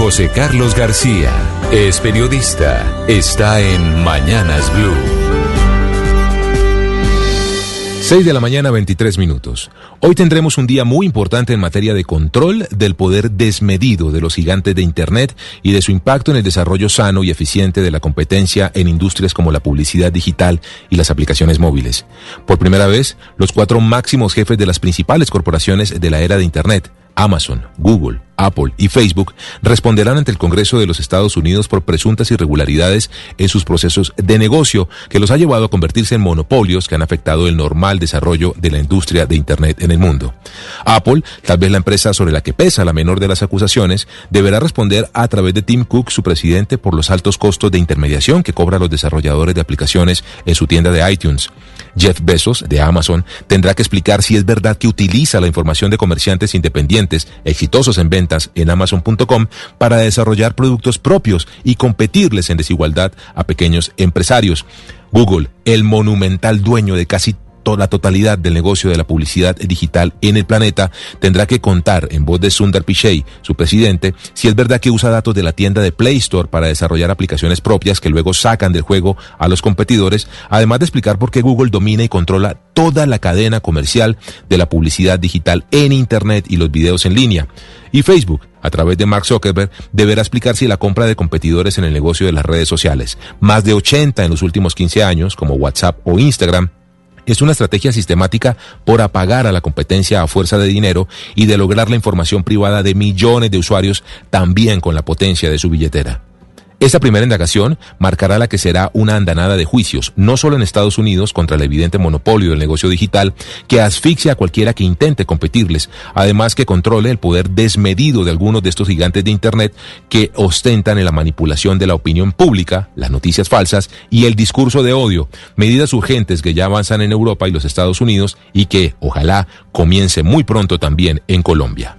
José Carlos García es periodista. Está en Mañanas Blue. 6 de la mañana, 23 minutos. Hoy tendremos un día muy importante en materia de control del poder desmedido de los gigantes de Internet y de su impacto en el desarrollo sano y eficiente de la competencia en industrias como la publicidad digital y las aplicaciones móviles. Por primera vez, los cuatro máximos jefes de las principales corporaciones de la era de Internet, Amazon, Google, Apple y Facebook responderán ante el Congreso de los Estados Unidos por presuntas irregularidades en sus procesos de negocio que los ha llevado a convertirse en monopolios que han afectado el normal desarrollo de la industria de Internet en el mundo. Apple, tal vez la empresa sobre la que pesa la menor de las acusaciones, deberá responder a través de Tim Cook, su presidente, por los altos costos de intermediación que cobran los desarrolladores de aplicaciones en su tienda de iTunes. Jeff Bezos, de Amazon, tendrá que explicar si es verdad que utiliza la información de comerciantes independientes exitosos en en amazon.com para desarrollar productos propios y competirles en desigualdad a pequeños empresarios. Google, el monumental dueño de casi la totalidad del negocio de la publicidad digital en el planeta, tendrá que contar en voz de Sundar Pichai, su presidente, si es verdad que usa datos de la tienda de Play Store para desarrollar aplicaciones propias que luego sacan del juego a los competidores, además de explicar por qué Google domina y controla toda la cadena comercial de la publicidad digital en Internet y los videos en línea. Y Facebook, a través de Mark Zuckerberg, deberá explicar si la compra de competidores en el negocio de las redes sociales, más de 80 en los últimos 15 años, como WhatsApp o Instagram, es una estrategia sistemática por apagar a la competencia a fuerza de dinero y de lograr la información privada de millones de usuarios también con la potencia de su billetera. Esta primera indagación marcará la que será una andanada de juicios, no solo en Estados Unidos contra el evidente monopolio del negocio digital que asfixia a cualquiera que intente competirles, además que controle el poder desmedido de algunos de estos gigantes de Internet que ostentan en la manipulación de la opinión pública, las noticias falsas y el discurso de odio, medidas urgentes que ya avanzan en Europa y los Estados Unidos y que, ojalá, comience muy pronto también en Colombia.